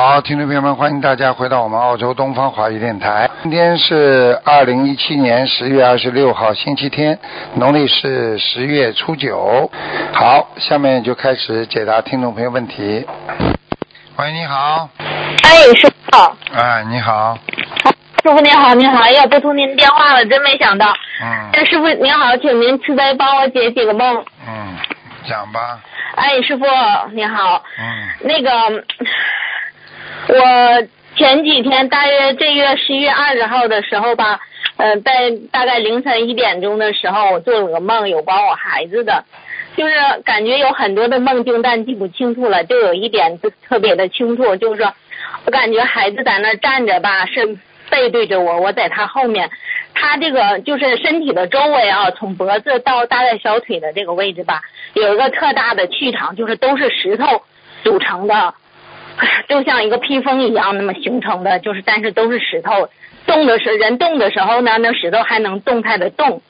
好，听众朋友们，欢迎大家回到我们澳洲东方华语电台。今天是二零一七年十月二十六号，星期天，农历是十月初九。好，下面就开始解答听众朋友问题。喂，你好。哎，师傅。哎，你好。师傅您好，您好，哎呀，拨通您电话了，真没想到。嗯。哎，师傅您好，请您慈悲帮我解几个梦。嗯，讲吧。哎，师傅您好。嗯。那个，我前几天大约这月十一月二十号的时候吧，呃，在大概凌晨一点钟的时候，我做了个梦，有关我孩子的，就是感觉有很多的梦境，但记不清楚了，就有一点特别的清楚，就是说我感觉孩子在那站着吧，是背对着我，我在他后面，他这个就是身体的周围啊，从脖子到大概小腿的这个位置吧，有一个特大的气场，就是都是石头组成的。就像一个披风一样那么形成的，就是但是都是石头，动的时候人动的时候呢，那石头还能动态的动。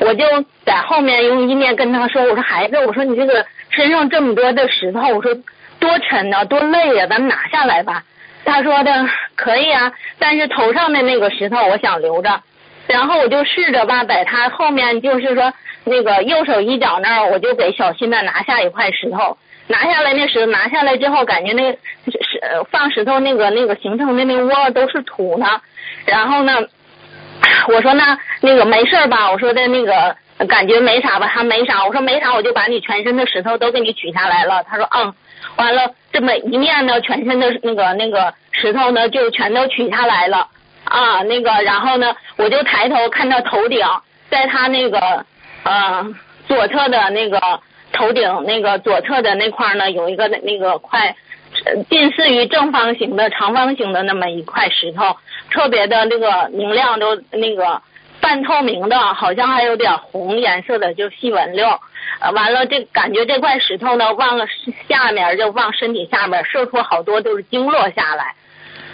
我就在后面用意念跟他说：“我说孩子，我说你这个身上这么多的石头，我说多沉呐，多累呀，咱们拿下来吧。”他说的可以啊，但是头上的那个石头我想留着。然后我就试着吧，在他后面就是说那个右手一角那儿，我就给小心的拿下一块石头。拿下来那石头，拿下来之后，感觉那石放石头那个那个形成的那窝都是土呢。然后呢，我说那那个没事吧？我说的那个感觉没啥吧？他没啥。我说没啥，我就把你全身的石头都给你取下来了。他说嗯。完了，这么一面呢，全身的那个那个石头呢，就全都取下来了啊。那个然后呢，我就抬头看到头顶，在他那个呃左侧的那个。头顶那个左侧的那块呢，有一个那个块，近似于正方形的长方形的那么一块石头，特别的那个明亮，都那个半透明的，好像还有点红颜色的，就细纹溜。完了，这感觉这块石头呢，往了下面就往身体下面射出好多都是经络下来。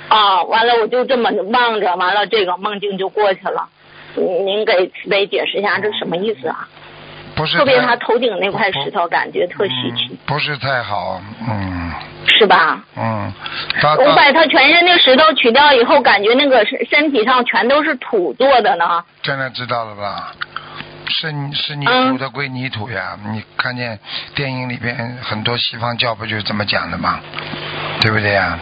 啊，完了我就这么望着，完了这个梦境就过去了。您给慈悲解释一下，这什么意思啊？不是特别他头顶那块石头，感觉特稀奇。不是太好，嗯。是吧？嗯。我把他全身那石头取掉以后，感觉那个身身体上全都是土做的呢。现在知道了吧？是是泥土的归泥土呀！你看见电影里边很多西方教不就是这么讲的吗？对不对呀？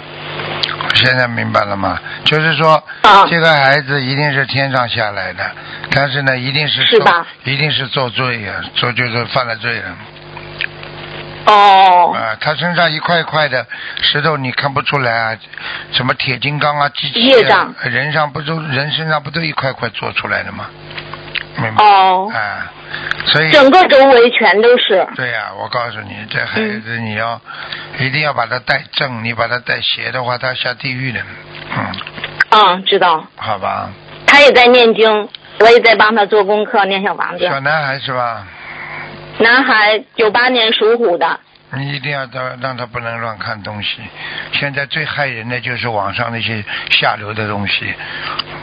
现在明白了吗？就是说，这个孩子一定是天上下来的，但是呢，一定是是？一定是做罪呀，做就是犯了罪了。哦。啊，他身上一块一块的石头，你看不出来啊？什么铁金刚啊，机器啊，人上不都人身上不都一块块做出来的吗？明白？哦。啊。所以整个周围全都是。对呀，我告诉你，这孩子你要一定要把他带正，你把他带邪的话，他下地狱的。嗯。嗯，知道。好吧。他也在念经，我也在帮他做功课，念小房子。小男孩是吧？男孩，九八年属虎的。你一定要让让他不能乱看东西。现在最害人的就是网上那些下流的东西。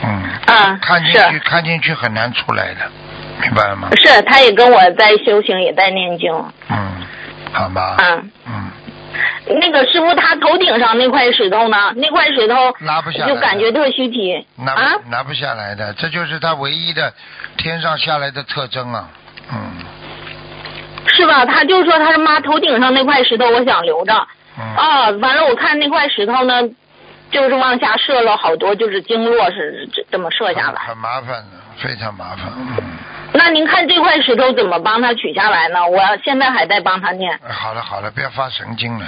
嗯。啊。看进去，看进去很难出来的。明白了吗？是，他也跟我在修行，也在念经。嗯，好吧。嗯。嗯。那个师傅，他头顶上那块石头呢？那块石头拿不下来，就感觉特虚体。拿啊？拿不下来的，这就是他唯一的天上下来的特征啊。嗯。是吧？他就说他是妈头顶上那块石头，我想留着。嗯。啊，完了，我看那块石头呢，就是往下射了好多，就是经络是这这么射下来。很麻烦的，非常麻烦。嗯。那您看这块石头怎么帮他取下来呢？我现在还在帮他念。好了好了，不要发神经了，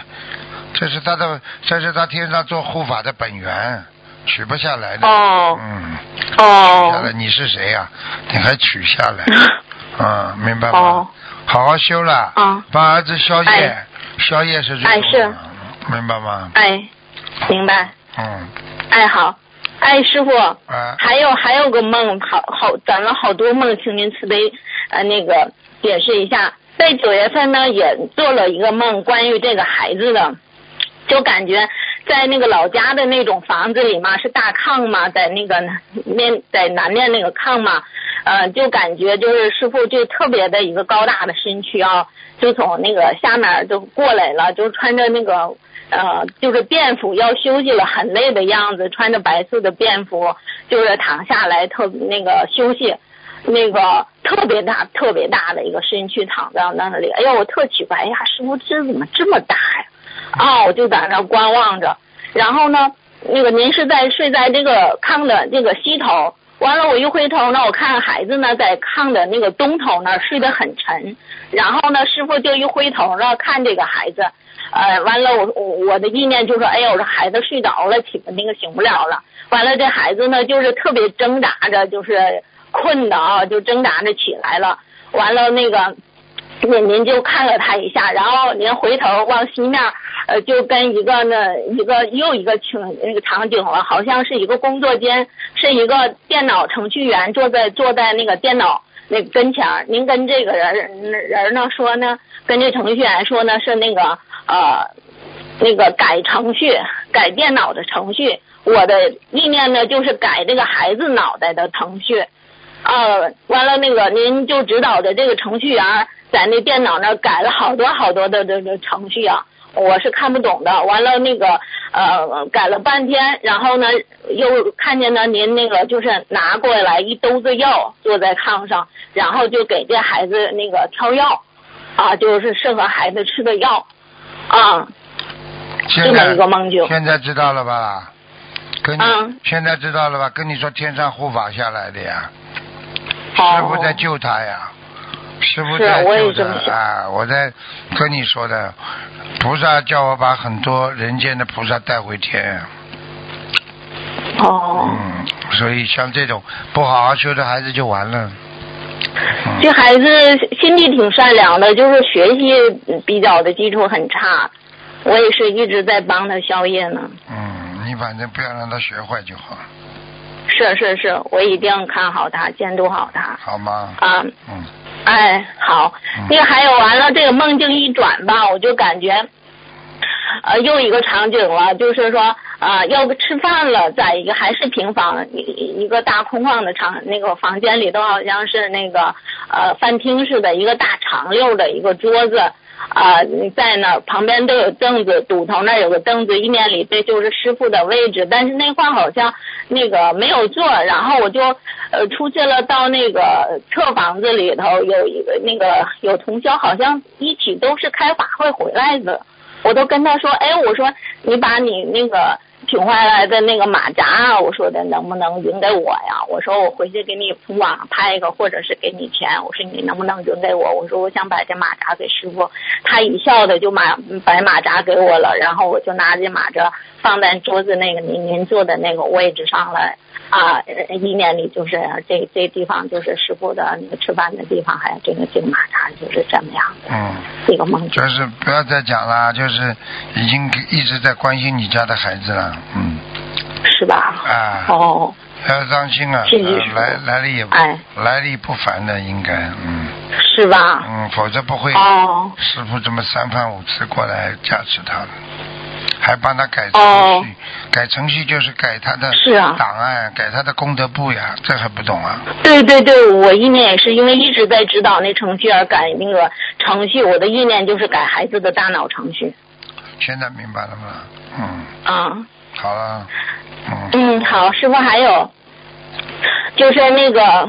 这是他的，这是他天上做护法的本源，取不下来的。哦。嗯。哦。取下来，你是谁呀？你还取下来？啊，明白吗？哦。好好修了。啊。帮儿子消业，哎消业是最哎重要的是。明白吗？哎，明白。嗯。哎，好。哎，师傅，啊，还有还有个梦，好好攒了好多梦，请您慈悲呃那个解释一下。在九月份呢，也做了一个梦，关于这个孩子的，就感觉在那个老家的那种房子里嘛，是大炕嘛，在那个面在南面那个炕嘛，呃，就感觉就是师傅就特别的一个高大的身躯啊，就从那个下面就过来了，就穿着那个呃，就是便服要休息了，很累的样子，穿着白色的便服，就是躺下来特那个休息。那个特别大、特别大的一个身躯躺在那里，哎呀，我特奇怪，哎呀，师傅这怎么这么大呀？啊，我就在那观望着。然后呢，那个您是在睡在这个炕的这个西头，完了我一回头呢，我看孩子呢在炕的那个东头那睡得很沉。然后呢，师傅就一回头呢看这个孩子，呃，完了我我我的意念就说，哎呀，我说孩子睡着了，起那个醒不了了。完了这孩子呢就是特别挣扎着，就是。困的啊，就挣扎着起来了。完了，那个，您您就看了他一下，然后您回头往西面，呃，就跟一个那一个又一个情那个场景了，好像是一个工作间，是一个电脑程序员坐在坐在那个电脑那跟前儿。您跟这个人人呢说呢，跟这程序员说呢是那个呃那个改程序改电脑的程序。我的意念呢就是改这个孩子脑袋的程序。呃，完了那个，您就指导的这个程序员在那电脑那改了好多好多的这个程序啊，我是看不懂的。完了那个呃，改了半天，然后呢又看见呢您那个就是拿过来一兜子药，坐在炕上，然后就给这孩子那个挑药，啊，就是适合孩子吃的药，啊，这么一个梦境。现在知道了吧？跟你现在知道了吧？跟你说天上护法下来的呀。师傅在救他呀，师傅在救的啊！我在跟你说的，菩萨叫我把很多人间的菩萨带回天。哦。嗯，所以像这种不好好修的孩子就完了。这孩子心地挺善良的，就是学习比较的基础很差，我也是一直在帮他消业呢。嗯，你反正不要让他学坏就好。是是是，我一定看好他，监督好他。好吗？啊。嗯。哎，好。那个还有完了，这个梦境一转吧，我就感觉，呃，又一个场景了，就是说啊，要不吃饭了，在一个还是平房一一个大空旷的场那个房间里头，好像是那个呃饭厅似的，一个大长溜的一个桌子。啊，你在那旁边都有凳子，堵头那有个凳子，一面里这就是师傅的位置，但是那块好像那个没有座，然后我就呃出去了，到那个侧房子里头有一个那个有同学，好像一起都是开法会回来的，我都跟他说，哎，我说你把你那个。挺回来的那个马扎，我说的能不能匀给我呀？我说我回去给你从网上拍一个，或者是给你钱。我说你能不能匀给我？我说我想把这马扎给师傅。他一笑的就把把马扎给我了，然后我就拿这马扎放在桌子那个您您坐的那个位置上了。啊，意念里就是这这地方就是师傅的那个吃饭的地方，还有这个这个马扎就是这么样的。嗯，这个梦就是不要再讲了，就是已经一直在关心你家的孩子了，嗯。是吧？啊。哦。要当心啊！来来历也哎，来历不凡的应该，嗯。是吧？嗯，否则不会。哦。师傅这么三番五次过来加持他的。还帮他改程序，改程序就是改他的档案，改他的功德簿呀，这还不懂啊？对对对，我意念也是因为一直在指导那程序而改那个程序，我的意念就是改孩子的大脑程序。现在明白了吗？嗯。啊。好了。嗯。嗯，好，师傅还有，就是那个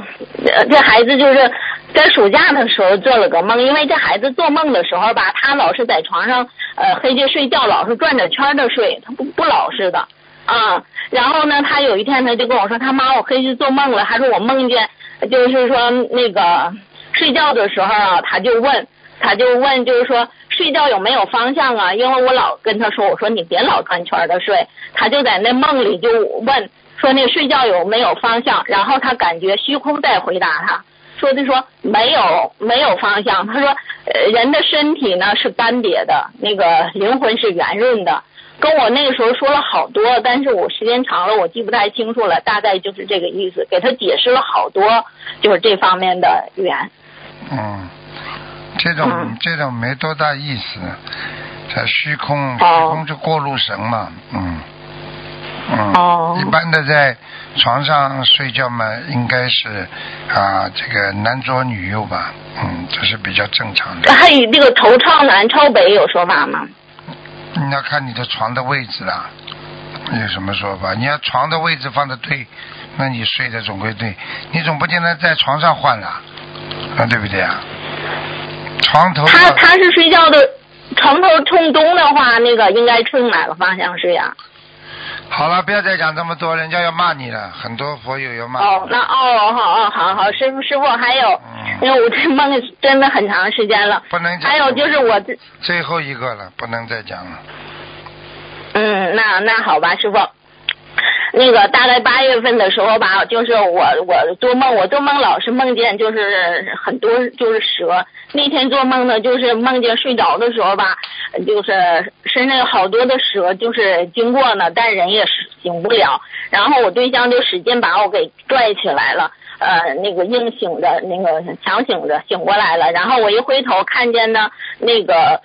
这孩子就是在暑假的时候做了个梦，因为这孩子做梦的时候吧，他老是在床上。呃，黑着睡觉老是转着圈的睡，他不不老实的啊。然后呢，他有一天他就跟我说，他妈，我黑夜做梦了，他说我梦见，就是说那个睡觉的时候啊，他就问，他就问，就是说睡觉有没有方向啊？因为我老跟他说，我说你别老转圈的睡，他就在那梦里就问，说那睡觉有没有方向？然后他感觉虚空在回答他。说的说没有没有方向，他说呃人的身体呢是干瘪的，那个灵魂是圆润的。跟我那个时候说了好多，但是我时间长了我记不太清楚了，大概就是这个意思，给他解释了好多，就是这方面的缘。嗯，这种、嗯。这种没多大意思，在虚空，虚哦空就过路神嘛，嗯嗯，哦。一般的在床上睡觉嘛，应该是啊这个男左女右吧，嗯，这是比较正常的。还有那个头朝南朝北有说法吗？你要看你的床的位置啦，有什么说法？你要床的位置放的对，那你睡的总归对。你总不见得在床上换了，啊，对不对啊？床头他他是睡觉的床头冲东的话，那个应该冲哪个方向睡呀、好了，不要再讲这么多，人家要骂你了，很多佛友要骂。哦，那哦，好哦，好好，师傅师傅还有，嗯，因为我这梦真的很长时间了。不能讲。还有就是我这，最后一个了，不能再讲了。嗯，那那好吧，师傅。那个大概八月份的时候吧，就是我我做梦，我做梦老是梦见就是很多就是蛇。那天做梦呢，就是梦见睡着的时候吧，就是身上有好多的蛇，就是经过呢，但人也醒不了。然后我对象就使劲把我给拽起来了，呃，那个硬醒着，那个强醒着醒过来了。然后我一回头看见呢，那个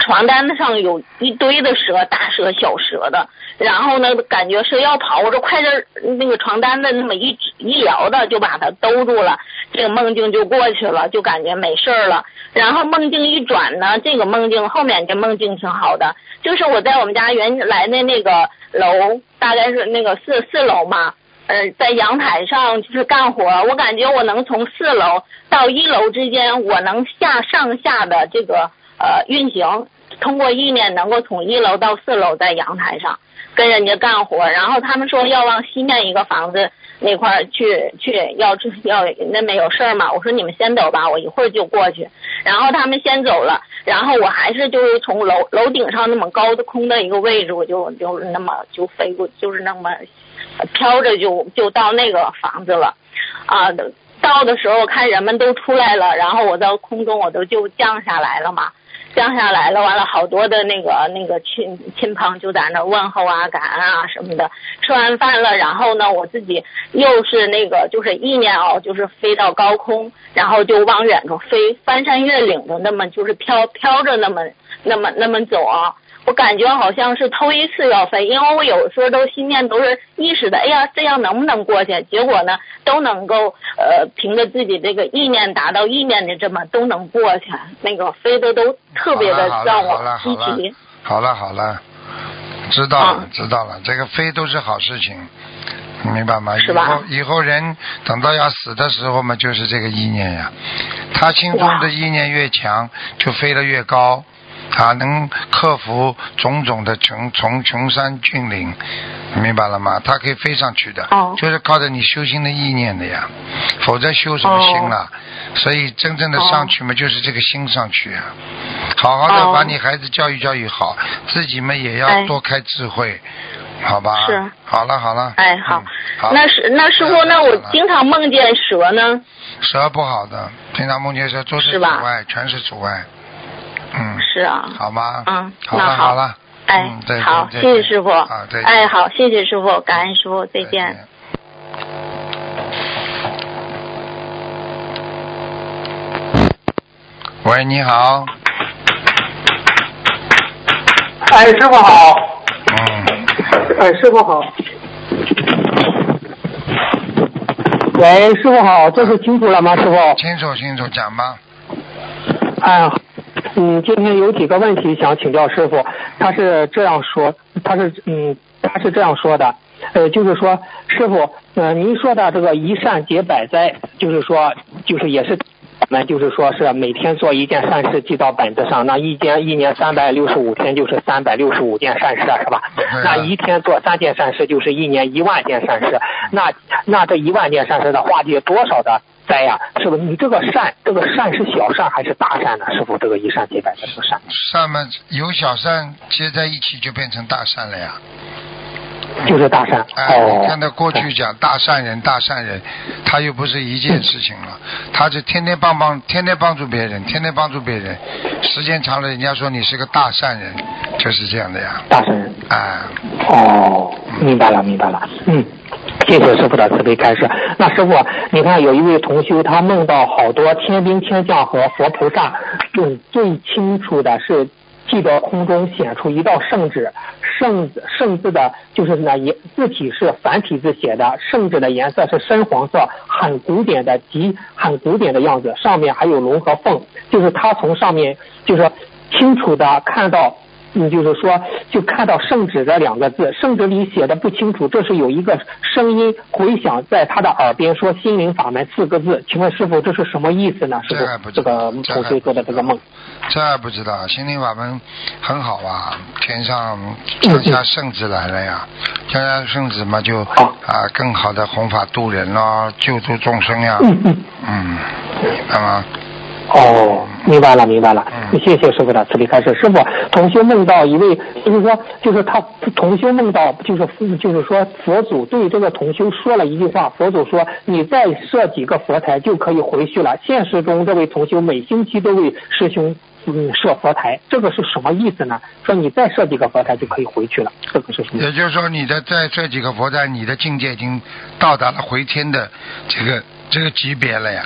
床单子上有一堆的蛇，大蛇、小蛇的。然后呢，感觉蛇要跑，我就快点那个床单子那么一一撩的，就把它兜住了，这个梦境就过去了，就感觉没事了。然后梦境一转呢，这个梦境后面这梦境挺好的，就是我在我们家原来的那个楼，大概是那个四四楼嘛，呃，在阳台上就是干活，我感觉我能从四楼到一楼之间，我能下上下的这个呃运行，通过意念能够从一楼到四楼在阳台上。跟人家干活，然后他们说要往西面一个房子那块去去要要那边有事儿嘛，我说你们先走吧，我一会儿就过去。然后他们先走了，然后我还是就是从楼楼顶上那么高的空的一个位置，我就就那么就飞过，就是那么飘着就就到那个房子了，啊。到的时候看人们都出来了，然后我在空中我都就降下来了嘛。降下来了，完了好多的那个那个亲亲朋就在那问候啊、感恩啊什么的。吃完饭了，然后呢，我自己又是那个就是意念哦，就是飞到高空，然后就往远处飞，翻山越岭的那么就是飘飘着那么那么那么走啊。我感觉好像是头一次要飞，因为我有时候都心念都是意识的，哎呀，这样能不能过去？结果呢，都能够呃凭着自己这个意念达到意念的这么都能过去，那个飞的都特别的让我好了好了稀奇。好了好了，知道了、啊知道了，这个飞都是好事情，明白吗？是吧以后以后人等到要死的时候嘛，就是这个意念呀，他心中的意念越强，就飞得越高。啊，能克服种种的穷穷穷山峻岭，明白了吗？他可以飞上去的，哦就是靠着你修心的意念的呀，否则修什么心了？所以真正的上去嘛，就是这个心上去啊。好好的哦把你孩子教育教育好，自己们也要哎多开智慧，好吧？是好了好了。哎，好嗯，好。那是那师傅，那我经常梦见蛇呢，蛇不好的，平常梦见蛇都是阻碍，全是阻碍。嗯，是啊，好吗？嗯好那好了好了。哎好，谢谢师傅啊，再见。哎，好，谢谢师傅，感恩师傅，再再见。。喂，你好。哎，师傅好。嗯，哎，师傅好。喂，师傅好，这是清楚了吗，师傅？清楚清楚，讲吧。哎，嗯，今天有几个问题想请教师傅。他是这样说，他是嗯，他是这样说的，呃，就是说，师傅，呃，您说的这个一善解百灾，就是说，就是也是。我们就是说是每天做一件善事记到本子上，那一天一年三百六十五天就是三百六十五件善事，是吧？啊那一天做三件善事就是一年一万件善事，那那这一万件善事的化解多少的灾呀？是不是？你这个善，这个善是小善还是大善呢？师傅，这个一善解百的这个善，善嘛，有小善接在一起就变成大善了呀。就是大善。哎，哦你，看他过去讲大善人，大善人，他又不是一件事情了，他就天天帮帮，天天帮助别人，天天帮助别人，时间长了，人家说你是个大善人，就是这样的呀。大善人。哎，哦，明白了，明白了。嗯，谢谢师傅的慈悲开示。那师傅，你看有一位同修，他梦到好多天兵天将和佛菩萨，嗯，最清楚的是记得空中显出一道圣旨，圣圣字的就是那颜字体是繁体字写的，圣旨的颜色是深黄色，很古典的极很古典的样子，上面还有龙和凤，就是他从上面就是清楚的看到。嗯，就是说，就看到“圣旨”这两个字，圣旨里写的不清楚，这是有一个声音回响在他的耳边说“心灵法门”四个字，请问师傅这是什么意思呢？师傅，这个同学做的这个梦，这还不知道，心灵法门很好啊，天上降下圣旨来了呀，降下圣旨嘛就好啊更好的弘法度人咯，救助众生呀，嗯嗯，嗯，明白吗？哦，明白了，明白了嗯，谢谢师傅的慈悲开示。师傅，同修梦到一位，就是说，就是他同修梦到，就是就是说，佛祖对这个同修说了一句话，佛祖说，你再设几个佛台就可以回去了。现实中，这位同修每星期都为师兄嗯设佛台，这个是什么意思呢？说你再设几个佛台就可以回去了，这个是什么？也就是说，你的在这几个佛台，你的境界已经到达了回天的这个这个级别了呀，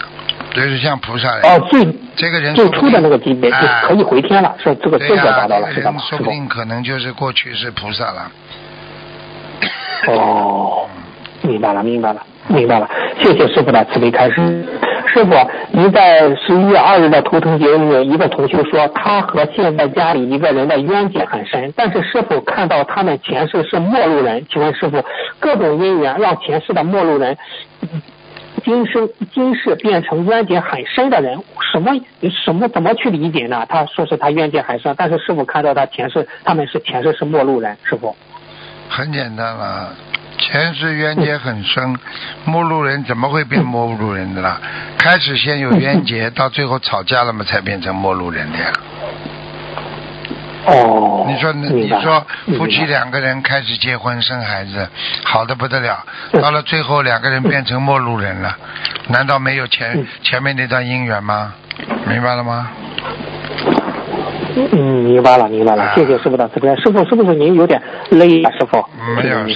就是像菩萨。哦，最这个人最初的那个级别就哎可以回天了，是这个资格、达到了，这知道吗？师傅说不。定可能就是过去是菩萨了。哦，明白了，明白了，明白了。谢谢师傅的慈悲开示。师傅，您在十一月二日的图腾节里面，一个同学说他和现在家里一个人的冤结很深，但是师傅看到他们前世是陌路人，请问师傅，各种因缘让前世的陌路人。嗯今生今世变成冤结很深的人，什么什么怎么去理解呢？他说是他冤结很深，但是师傅看到他前世他们是前世是陌路人，师傅。很简单了，前世冤结很深，陌路人怎么会变陌路人的啦？开始先有冤结，到最后吵架了嘛，才变成陌路人的呀。哦，你说，你说夫妻两个人开始结婚生孩子，好的不得了，嗯到了最后两个人变成陌路人了，难道没有前嗯前面那段姻缘吗？明白了吗？嗯，明白了，明白了啊，谢谢师傅的慈悲。师傅，是不是您有点累啊？师傅，没有嗯，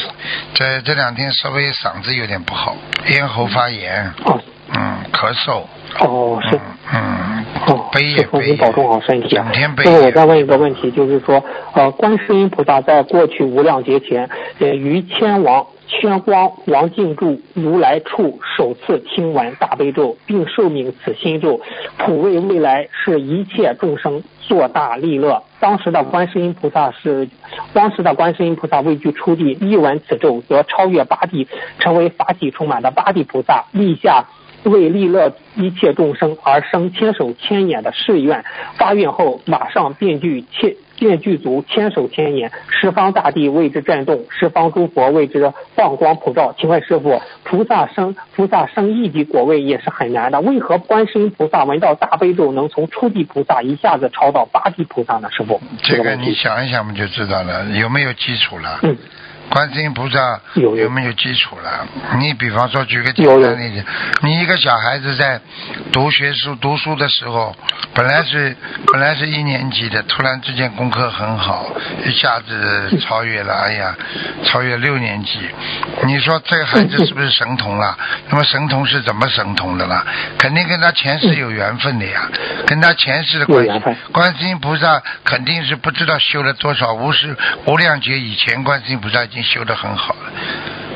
这这两天稍微嗓子有点不好，咽喉发炎，哦嗯，咳嗽，哦，是。嗯，哦，背也背保重好身体啊整天！背我再问一个问题，就是说，呃，观世音菩萨在过去无量劫前，呃，于千王千光王静住如来处首次听闻大悲咒，并受命此心咒，普为未来是一切众生做大利乐。当时的观世音菩萨是，当时的观世音菩萨位居初地，一闻此咒，则超越八地，成为法喜充满的八地菩萨，立下。为利乐一切众生而生千手千眼的誓愿，发愿后马上便具千便具足千手千眼，十方大地为之震动，十方诸佛为之放光普照。请问师傅，菩萨生菩萨生一级果位也是很难的，为何观世音菩萨闻到大悲咒能从初地菩萨一下子超到八地菩萨呢？师傅，这个你想一想嘛就知道了，有没有基础了？嗯，观世音菩萨有有没有基础了？你比方说，举个简单例子，你一个小孩子在读学书、读书的时候，本来是本来是一年级的，突然之间功课很好，一下子超越了，哎呀，超越六年级。你说这个孩子是不是神童了？那么神童是怎么神童的了？肯定跟他前世有缘分的呀，跟他前世的关系。观世音菩萨肯定是不知道修了多少无始无量劫以前，观世音菩萨已经修得很好了。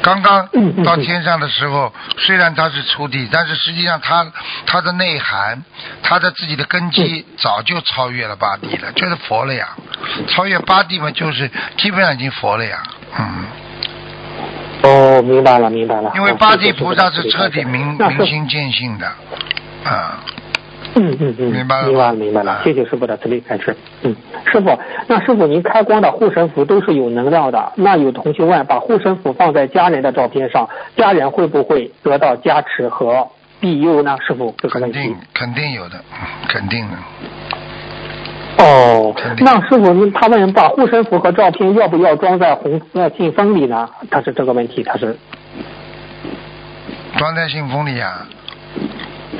刚刚到天上的时候，虽然他是初地，但是实际上他他的内涵，他的自己的根基早就超越了八地了，就是佛了呀。超越八地嘛，就是基本上已经佛了呀。嗯，哦，明白了，明白了。因为八地菩萨是彻底明明心见性的，啊。嗯嗯嗯嗯，明白了明白了，明白了啊。谢谢师傅的慈悲开示。嗯，师傅，那师傅您开光的护身符都是有能量的，那有同学问，把护身符放在家人的照片上，家人会不会得到加持和庇佑呢？师傅，这个问题肯定。肯定有的，嗯肯定的。哦那师傅，他问把护身符和照片要不要装在红色信封里呢？他是这个问题，他是装在信封里啊。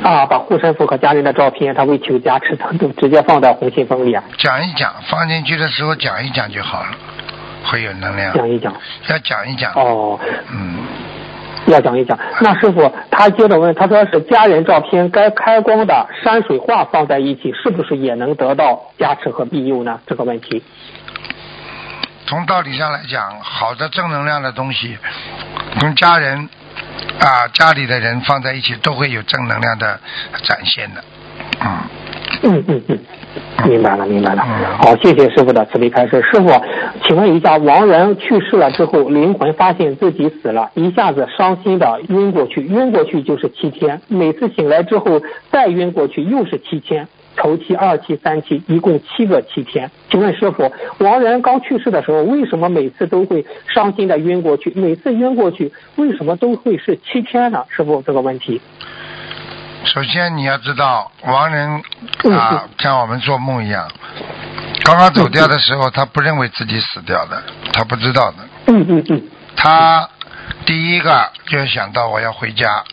啊，把护身符和家人的照片，他为求加持，他都直接放在红信封里啊，讲一讲，放进去的时候讲一讲就好了，会有能量。讲一讲。要讲一讲。哦，嗯，要讲一讲。那师傅，他接着问，他说是家人照片该开光的山水画放在一起，是不是也能得到加持和庇佑呢？这个问题。从道理上来讲，好的正能量的东西，跟家人啊家里的人放在一起，都会有正能量的展现的。嗯，嗯嗯嗯，明白了明白了嗯。好，谢谢师傅的慈悲开示。师傅，请问一下，亡人去世了之后，灵魂发现自己死了，一下子伤心的晕过去，晕过去就是七天，每次醒来之后再晕过去又是七天。头七、二七、三七，一共七个七天。请问师傅，亡人刚去世的时候，为什么每次都会伤心的晕过去？每次晕过去，为什么都会是七天呢？师傅，这个问题。首先你要知道，亡人嗯啊，像我们做梦一样，刚刚走掉的时候，他不认为自己死掉的，他不知道的。嗯嗯嗯，他第一个就想到我要回家，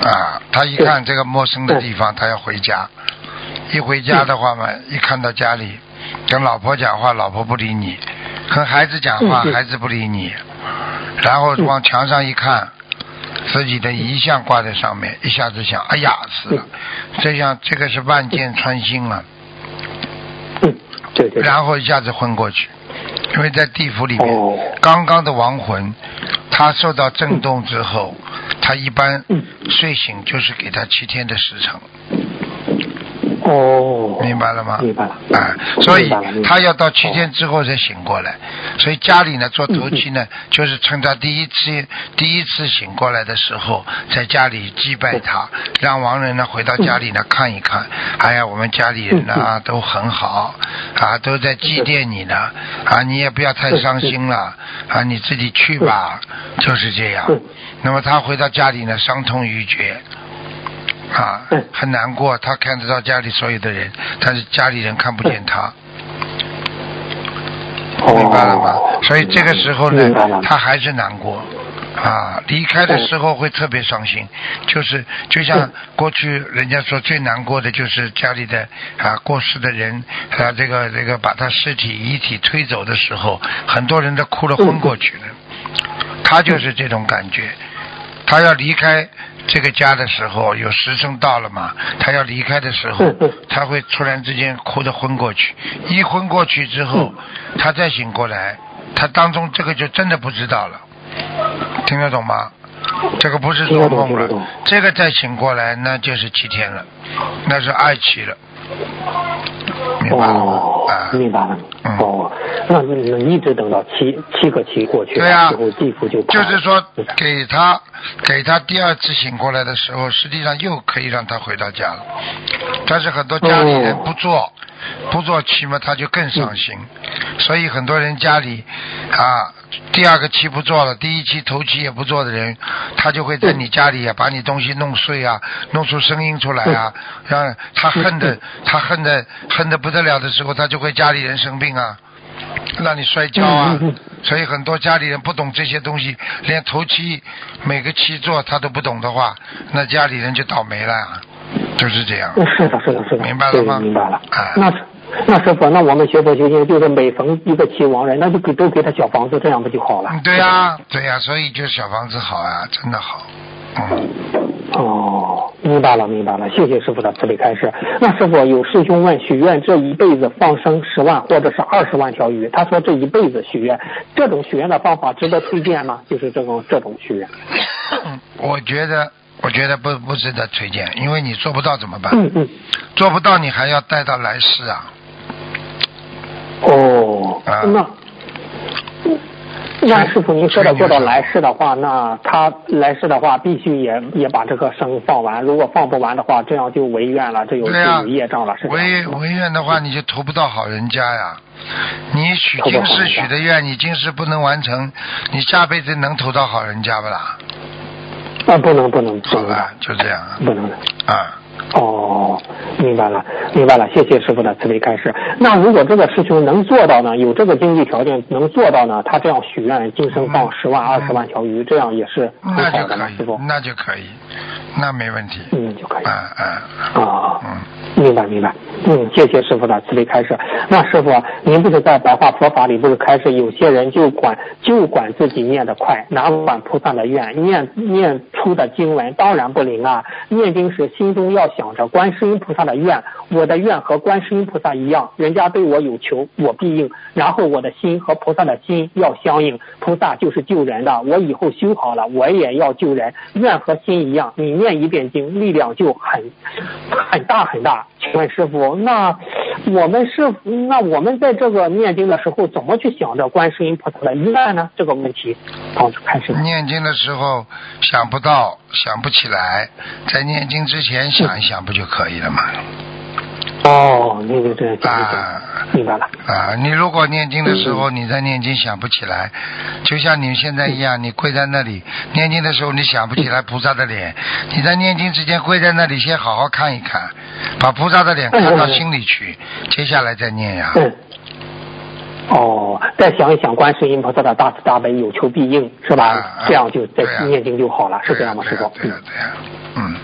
啊，他一看这个陌生的地方，他要回家。一回家的话嘛，一看到家里，跟老婆讲话，老婆不理你；跟孩子讲话，孩子不理你。然后往墙上一看，自己的遗像挂在上面，一下子想，哎呀，死了！这样这个是万箭穿心啊，嗯，对对。然后一下子昏过去，因为在地府里面。哦，刚刚的亡魂，他受到震动之后，他一般嗯。睡醒就是给他七天的时辰，哦，明白了吗？明白了。啊，所以他要到七天之后才醒过来，所以家里呢做头七嗯。呢，就是趁他第一次第一次醒过来的时候，在家里祭拜他，让亡人呢回到家里呢看一看，哎呀，我们家里人呢都很好啊，都在祭奠你呢。啊，你也不要太伤心了啊，你自己去吧，就是这样。那么他回到家里呢，伤痛欲绝。啊嗯，很难过，他看得到家里所有的人，但是家里人看不见他，哦。明白了吗？所以这个时候呢他还是难过。啊，离开的时候会特别伤心，就是就像过去人家说最难过的就是家里的啊过世的人啊，这个这个把他尸体遗体推走的时候，很多人都哭了昏过去了。他就是这种感觉，他要离开这个家的时候，有时辰到了嘛，他要离开的时候他会突然之间哭得昏过去，一昏过去之后，他再醒过来，他当中这个就真的不知道了，听得懂吗？这个不是做梦了。这个再醒过来那就是七天了，那是二期了，明白了吗？哦啊，，明白了。嗯哦，那那一直等到七七个七过去了，对呀之后地府就就是说给他给他第二次醒过来的时候，实际上又可以让他回到家了。但是很多家里人哦不做，不做期嘛，他就更伤心。所以很多人家里啊，第二个期不做了，第一期头期也不做的人，他就会在你家里啊，把你东西弄碎啊，弄出声音出来啊，让他恨的他恨的恨的不得了的时候，他就会家里人生病啊。让你摔跤啊所以很多家里人不懂这些东西，连头七每个期做他都不懂的话，那家里人就倒霉了呀，就是这样。嗯是的，是的，是的，明白了吗明白了。哎那那师傅，那我们学佛修行就是每逢一个期亡人，那就给都给他小房子，这样不就好了？嗯，对呀、对呀、所以就小房子好啊，真的好。嗯，哦，明白了，明白了，谢谢师傅的慈悲开示。那师傅有师兄问，许愿这一辈子放生十万或者是二十万条鱼，他说这一辈子许愿，这种许愿的方法值得推荐吗？就是这种这种许愿。我觉得我觉得不不值得推荐，因为你做不到怎么办？嗯嗯。做不到你还要带到来世啊。哦，啊那那师傅您说的做到来世的话，那他来世的话必须也也把这个生放完，如果放不完的话，这样就违愿了，这有就有业障了，是这违样。违愿的话，你就投不到好人家呀。你许今世许的愿，你今世不能完成，你下辈子能投到好人家不啦？啊，不能不能不能就这样啊不能的。啊。哦，哦，明白了，明白了，谢谢师傅的慈悲开示。那如果这个师兄能做到呢，有这个经济条件能做到呢，他这样许愿，今生放十万、二十万条鱼，这样也是很那就可好的，师傅以。，那就可以，那没问题。嗯，就可以。啊啊，啊，嗯，明白明白，嗯，谢谢师傅的慈悲开示。那师傅，您不是在白话佛法里不是开示，有些人就管就管自己念得快，哪管菩萨的愿，念念出的经文当然不灵啊。念经时心中要想着观世音菩萨的愿，我的愿和观世音菩萨一样，人家对我有求，我必应。然后我的心和菩萨的心要相应，菩萨就是救人的，我以后修好了，我也要救人。愿和心一样，你念一遍经，力量就很很大很大。请问师傅，那我们是那我们在这个念经的时候，怎么去想着观世音菩萨的愿呢？这个问题，帮助开始。念经的时候想不到，想不起来，在念经之前想一想不就可以了吗？哦，对对对，啊明白了。啊，你如果念经的时候你在念经想不起来，就像你现在一样，你跪在那里念经的时候你想不起来菩萨的脸，你在念经之前跪在那里先好好看一看，把菩萨的脸看到心里去，接下来再念呀。嗯。哦，再想一想观世音菩萨的大慈大悲，有求必应，是吧？这样就再念经就好了，是这样吗，师傅？对呀对呀，嗯。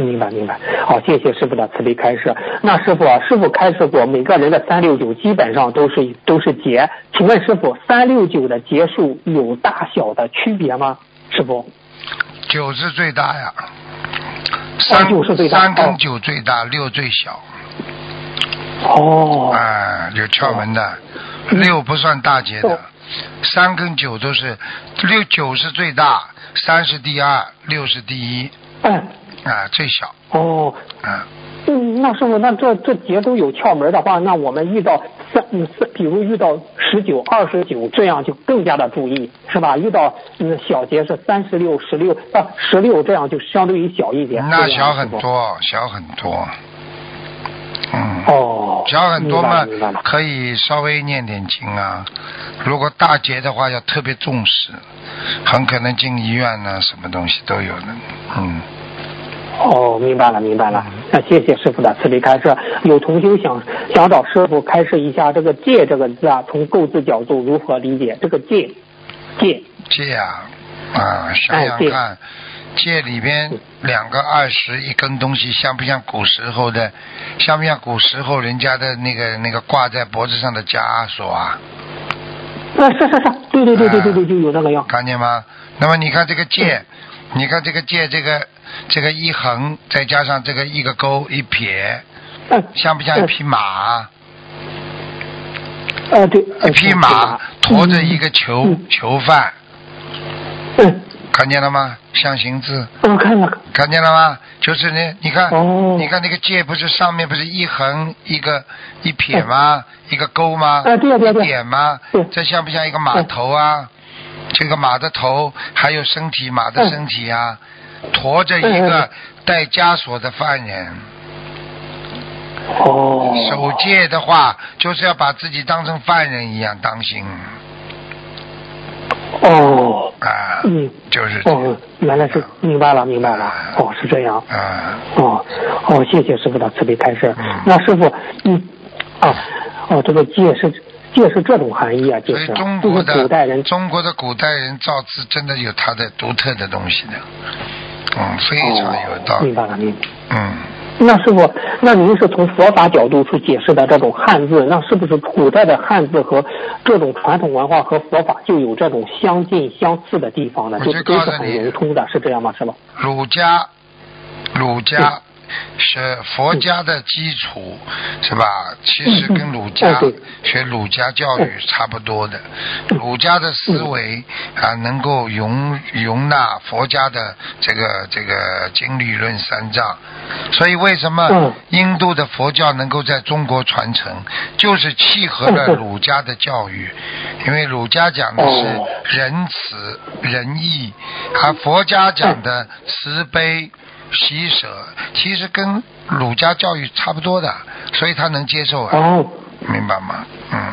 明白明白，好，谢谢师傅的慈悲开示。那师傅啊，师傅开示过，每个人的三六九基本上都是都是劫。请问师傅，三六九的劫数有大小的区别吗？师傅？九是最大呀，三九是最大三跟哦九最大，六最小，哦，啊，有窍门的，六不算大节的哦，三跟九都是六九是最大，三是第二，六是第一，嗯，啊，最小，哦，啊，嗯，那师傅，那这这节都有窍门的话，那我们遇到三嗯三，比如遇到十九、二十九，这样就更加的注意，是吧？遇到嗯小节是三十六、十六啊十六，这样就相对于小一点。那小很多，小很多，嗯。哦，小很多嘛可以稍微念点经啊。如果大节的话，要特别重视，很可能进医院呢，什么东西都有的。嗯，哦，明白了，明白了。那谢谢师傅的慈悲开示。有同修想想找师傅开示一下这个“戒”这个字啊，从构字角度如何理解这个“戒”？戒，戒啊，啊，想想哎戒看，戒里边两个二十一根东西，像不像古时候的？像不像古时候人家的那个那个挂在脖子上的枷锁啊？啊，是是是，对对对对对对，就有那个样。看见吗？那么你看这个戒，你看这个界，这个这个一横，再加上这个一个勾一撇，嗯，像不像一匹马？啊，对，一匹马驮着一个囚嗯囚犯，嗯，看见了吗？象形字，嗯，看了，看见了吗？就是呢，你看，哦你看那个界不是上面不是一横一个一撇吗？一个勾吗？啊对呀对点吗对？这像不像一个码头啊？这个马的头还有身体，马的身体啊，驮着一个带枷锁的犯人。哦，守戒的话，就是要把自己当成犯人一样当心。哦，啊，嗯，就是这样哦，原来是明白了，明白了，哦，是这样。啊，哦，哦，谢谢师傅的慈悲开示。嗯。那师傅，嗯，啊，哦，这个戒是戒是这种含义啊，就是中国的古代人中国的古代人造字真的有它的独特的东西的，嗯，非常有道理，哦明白了，明白。嗯，那师傅，那您是从佛法角度去解释的这种汉字，那是不是古代的汉字和这种传统文化和佛法就有这种相近相似的地方呢？我就都是很就告诉你融通的，是这样吗？是吧？儒家，儒家是佛家的基础，是吧？其实跟儒家学儒家教育差不多的，儒家的思维啊，能够容容纳佛家的这个这个经理论三藏，所以为什么嗯。印度的佛教能够在中国传承，就是契合了儒家的教育，因为儒家讲的是哦。仁慈、仁义，而佛家讲的慈悲、喜舍，其实跟儒家教育差不多的，所以他能接受啊，哦，明白吗？嗯，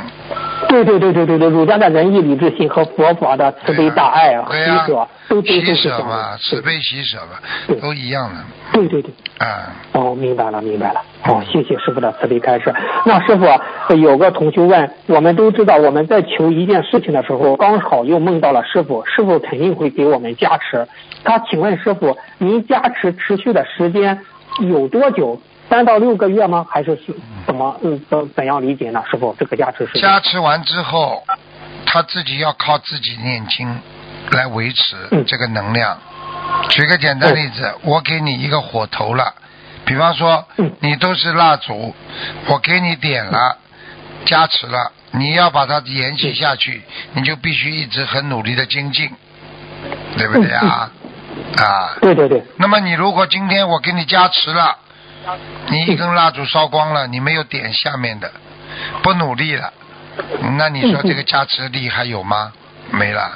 对对对对对对，儒家的仁义礼智信和佛法的慈悲大爱啊，喜对呀、舍都都都是舍嘛，慈悲喜舍嘛，都一样的。对对对。啊，哦，明白了，明白了。哦，谢谢师傅的慈悲开示。那师傅有个同学问，我们都知道我们在求一件事情的时候，刚好又梦到了师傅，师傅肯定会给我们加持。他请问师傅，您加持持续的时间有多久？三到六个月吗？还是是怎么嗯怎怎样理解呢？师傅，这个加持是？加持完之后，他自己要靠自己念经来维持嗯这个能量。举个简单例子，我给你一个火头了，比方说嗯你都是蜡烛，我给你点了，加持了，你要把它延续下去，你就必须一直很努力的精进，对不对啊？啊，对对对，那么你如果今天我给你加持了，你一根蜡烛烧光了，你没有点下面的，不努力了，那你说这个加持力还有吗？没了。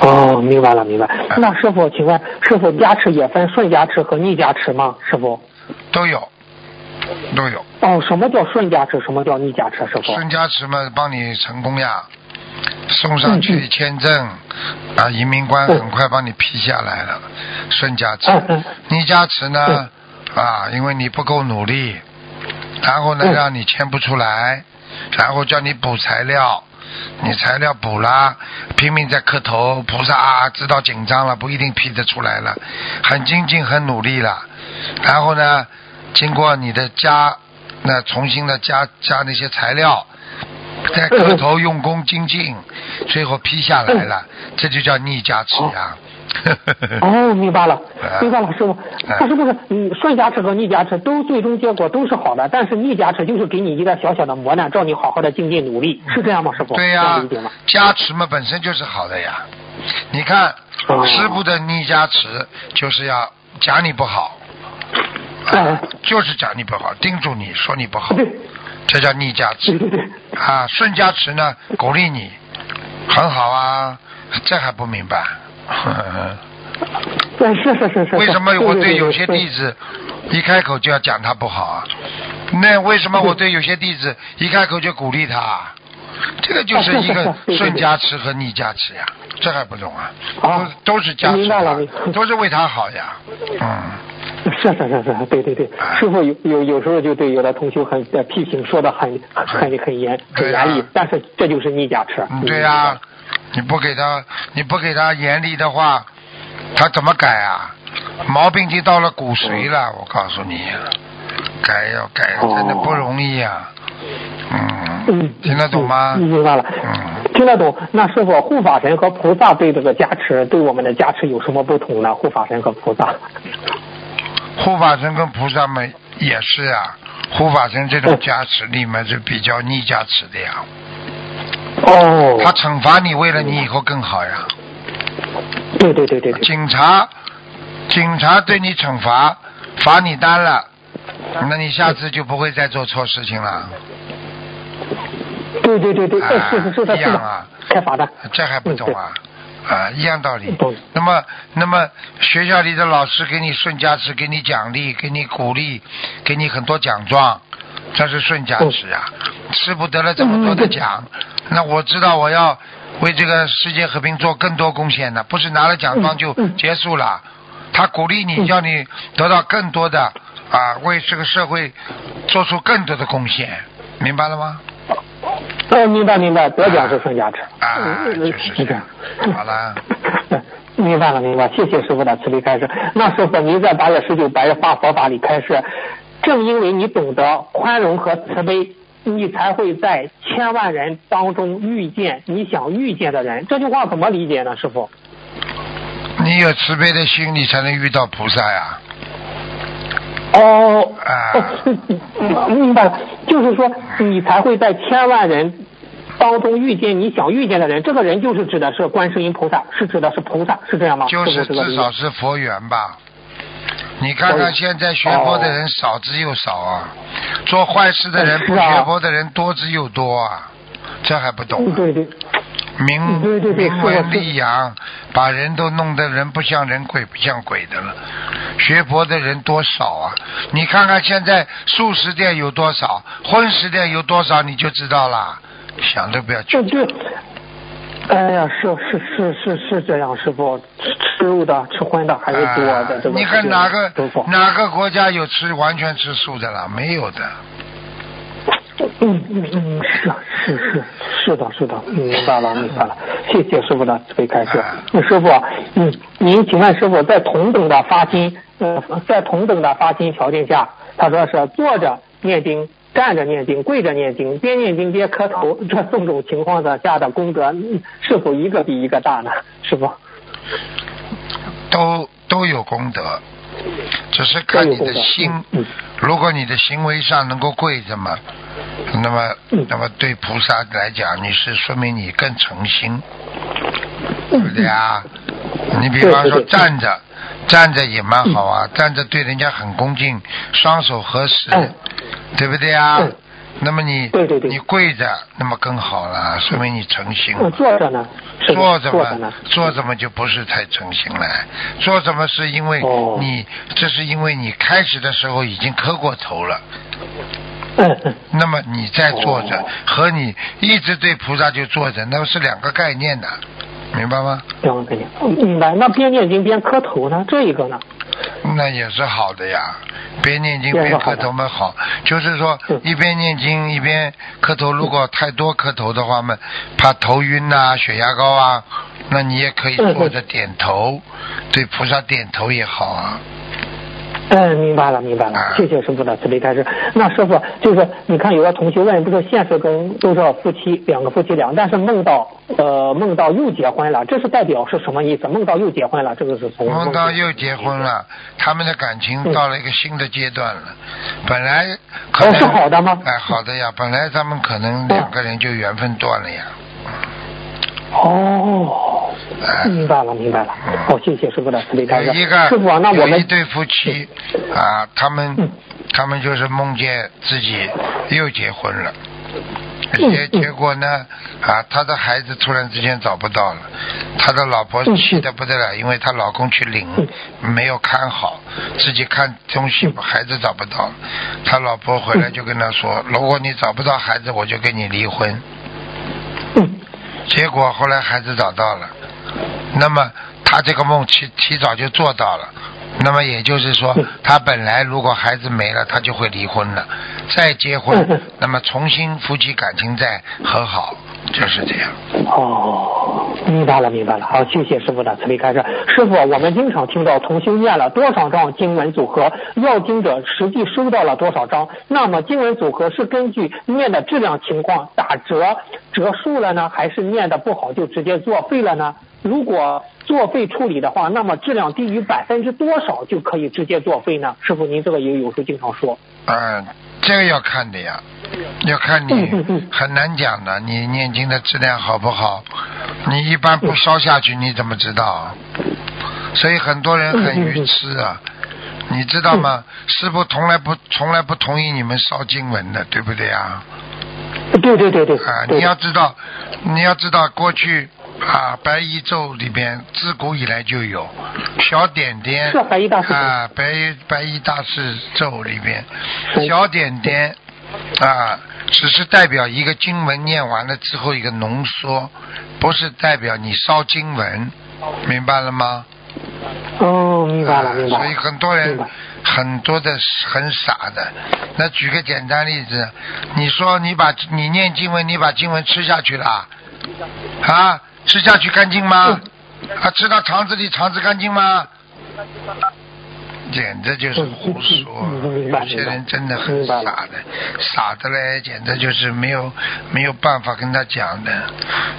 哦，明白了，明白。那师傅，请问师傅加持也分顺加持和逆加持吗？师傅？都有，都有。哦，什么叫顺加持？什么叫逆加持？师傅？顺加持嘛，帮你成功呀，送上去签证，啊，移民官很快帮你批下来了，顺加持。逆加持呢，啊，因为你不够努力，然后呢让你签不出来，然后叫你补材料。你材料补了，拼命在磕头，菩萨啊知道紧张了，不一定批得出来了，很精进很努力了，然后呢，经过你的加，那重新的加加那些材料，再磕头用功精进，最后批下来了，这就叫逆加持呀。哦，明白了，哎明白了，师傅。那是不是嗯，顺加持和逆加持都最终结果都是好的，但是逆加持就是给你一个小小的磨难，叫你好好的精进努力，是这样吗，师傅？对呀？加持嘛本身就是好的呀。你看哦师傅的逆加持就是要讲你不好，哎啊，就是讲你不好，叮嘱你说你不好，对这叫逆加持啊。顺加持呢，鼓励你，很好啊，这还不明白？对，是是是是。为什么我对对有些弟子一开口就要讲他不好啊？那为什么我对有些弟子一开口就鼓励他啊？这个就是一个 顺加持和逆加持呀，这还不懂啊？啊都都是加持都是为他好呀。嗯，是是是是，对对对，哎师傅有有有时候就对有的同学很呃批评，说的很很很很严很严厉，但是这就是逆加持。嗯对呀、你不给他，你不给他严厉的话，他怎么改啊？毛病已经到了骨髓了，我告诉你，改要改哦真的不容易啊、嗯，嗯，听得懂吗？嗯明白了。嗯听得懂。那师傅，护法神和菩萨对这个加持，对我们的加持有什么不同呢？护法神和菩萨。护法神跟菩萨们也是啊，护法神这种加持力嘛是比较逆加持的呀，哦。他惩罚你为了你以后更好呀。对对对对对。警察，警察对你惩罚，罚你单了，那你下次就不会再做错事情了。对对对对，哎啊是是是的一样啊，开罚的。这还不懂啊？啊，一样道理。那么，那么学校里的老师给你顺加持，给你奖励，给你鼓励，给你很多奖状，这是顺加持啊。师傅得了这么多的奖，那我知道我要为这个世界和平做更多贡献的，不是拿了奖状就结束了。他鼓励你，嗯叫你得到更多的啊，为这个社会做出更多的贡献，明白了吗？哦，明白明白，得奖是顺加持。啊嗯就是这样好了。明白了，明白，谢谢师傅的慈悲开示。那师傅，您在八月十九白日发佛法里开示，正因为你懂得宽容和慈悲，你才会在千万人当中遇见你想遇见的人。这句话怎么理解呢，师傅？你有慈悲的心，你才能遇到菩萨呀。哦，啊哦 明白了，就是说你才会在千万人当中遇见你想遇见的人，这个人就是指的是观世音菩萨，是指的是菩萨，是这样吗？就是至少是佛缘吧。你看看现在学佛的人少之又少啊，做坏事的人不学佛的人多之又多啊，这还不懂啊？嗯对对，名名闻利养，把人都弄得人不像人，鬼不像鬼的了。学佛的人多少啊？你看看现在素食店有多少，荤食店有多少，你就知道了。想都不要去哎呀，是是是是是这样，师傅，吃吃肉的、吃荤的还是多的。啊这个你看哪个哪个国家有吃完全吃素的了？没有的。嗯嗯嗯，是啊是是是的，是的，嗯明白了明白了，谢谢师傅的慈悲开示啊。那师傅，嗯，您请问师傅，在同等的发心，呃，在同等的发心条件下，他说是坐着念经。站着念经，跪着念经，边念经边磕头，这四种情况的下的功德，嗯是否一个比一个大呢？师傅？都都有功德，只是看你的心。嗯如果你的行为上能够跪着嘛，那么嗯那么对菩萨来讲，你是说明你更诚心，对嗯不对啊？你比方说站着，站着也蛮好啊，站着对人家很恭敬，双手合十嗯，对不对啊嗯？那么你对对对你跪着，那么更好了，说明你诚心嗯，了。坐着呢？坐着嘛，？坐着嘛就不是太诚心了。坐着嘛是因为哦你，这是因为你开始的时候已经磕过头了。嗯嗯。那么你再坐着哦，和你一直对菩萨就坐着，那是两个概念的，明白吗？明白。那边念经边磕头呢？这一个呢？那也是好的呀，边念经边磕头嘛好，就是说嗯一边念经一边磕头，如果太多磕头的话嘛，怕头晕呐、血压高啊，那你也可以坐着点头，对菩萨点头也好啊。嗯，明白了，明白了啊，谢谢师傅的慈悲开示。那师傅就是你看，有的同学问，不是现实中都是夫妻两个夫妻俩，但是梦到呃梦到又结婚了，这是代表是什么意思？梦到又结婚了，这个是从梦到又结婚了，他们的感情嗯到了一个新的阶段了。本来可能哦是好的吗哎，好的呀，本来他们可能两个人就缘分断了呀。哦，哎明白了，明白了。好，谢谢师傅的慈悲开示。有一个师傅啊，那我们有一对夫妻啊，他们嗯。他们就是梦见自己又结婚了。结结果呢，啊，他的孩子突然之间找不到了，他的老婆嗯气得不得了，因为她老公去领，没有看好，自己看东西，嗯。孩子找不到了，他老婆回来就跟他说，如果你找不到孩子，我就跟你离婚。嗯结果后来孩子找到了，那么他这个梦提提早就做到了。那么也就是说嗯，他本来如果孩子没了，他就会离婚了，再结婚那么重新夫妻感情再和好，就是这样。哦，明白了，明白了。好，谢谢师傅的慈悲开示。师傅，我们经常听到同修念了多少张经文组合，要经者实际收到了多少张。那么经文组合是根据念的质量情况打折折数了呢，还是念的不好就直接作废了呢？如果作废处理的话，那么质量低于百分之多少就可以直接作废呢？师傅，您这个也有时候经常说。嗯，这个要看的呀，要看你嗯很难讲的，你念经的质量好不好？你一般不烧下去，你怎么知道？所以很多人很愚痴啊，你知道吗？师傅从来不从来不同意你们烧经文的，对不对啊？对对对对。啊，对你要知道，你要知道过去啊，白衣咒里边自古以来就有小点点是白衣大士啊，白白衣大士咒里边小点点啊，只是代表一个经文念完了之后一个浓缩，不是代表你烧经文，明白了吗？哦，明白了，啊明白了。所以很多人很多的很傻的。那举个简单例子，你说你把你念经文，你把经文吃下去了，啊，吃下去干净吗？啊，吃到肠子里，肠子干净吗？简直就是胡说有些人真的很傻的，傻的嘞，简直就是没有没有办法跟他讲的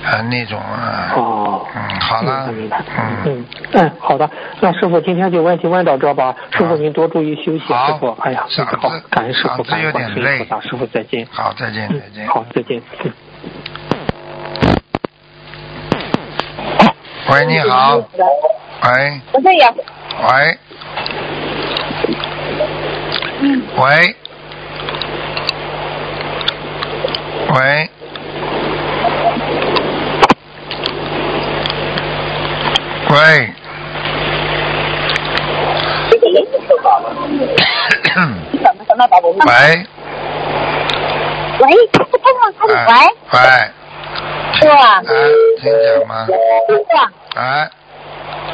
啊那种啊。哦，嗯，好了，明白。嗯，嗯嗯，好的。那师傅今天就问题问到这吧。师傅您多注意休息。师傅，哎呀，嗓子好，感恩师傅，嗓子感恩有点累观世音菩萨。师傅再见。好，再见，嗯再见。，好，再见。嗯。喂，你好。喂，不是呀，喂。喂。喂。喂。喂。喂，他是通了，他是哎喂，喂，是吧？哎，请讲吗？哎，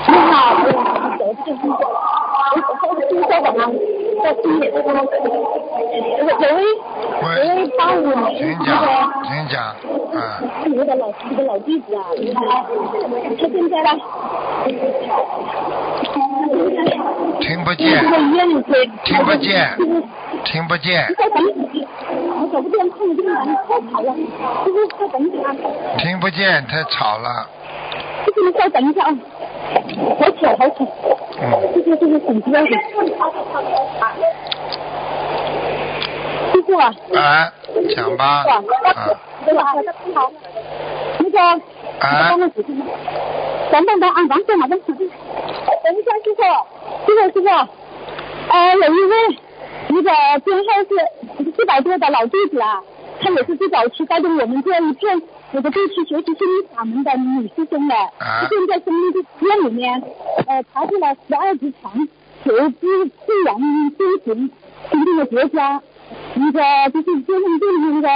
你好，我是手机工作，我是的吗？在听讲，请讲，啊，你的老老弟子啊，他现在呢？听不见。听不见，听不见，再等等，我手不电碰这个人太吵了，师傅再等一下，听不见，太吵了，就是再等一下啊，好吵好吵，嗯，这个这个手机要紧。师傅啊，哎，讲吧，啊，那个，等等等啊，王总马上指定，等一下师傅，师傅师傅，呃，有一位那个编号是四百多的老弟子啊，他也是最早期带动我们这一片我的地区学习心理法门的女师兄的，啊。现在生命之院里面，呃，查出了十二指肠有支自然修行新进的国家。一个就是接上这那个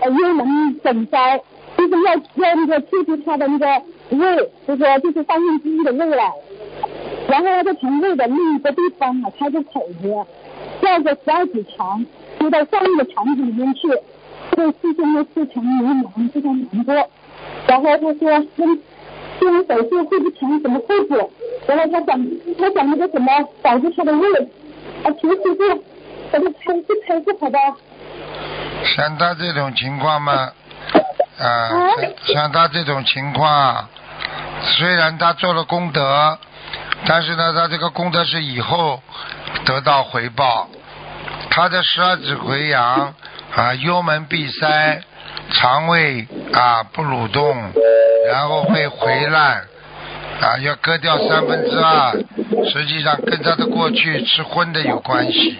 呃幽门诊灾，就是要要那个切除他的那个胃，就是就是三分之一的胃了，然后要在肠胃的另一个地方啊开个口子，绕着十二指肠丢到上面的肠子里面去，这个事情的非常迷茫，非常难过。然后他说，跟做完手术会不成什么后果？然后他讲他讲那个什么保住他的胃，啊，求师傅。给他拍是拍是好的，像他这种情况嘛，啊，像像他这种情况，虽然他做了功德，但是呢，他这个功德是以后得到回报。他的十二指溃疡啊，幽门闭塞，肠胃啊不蠕动，然后会回烂啊，要割掉三分之二，实际上跟他的过去吃荤的有关系，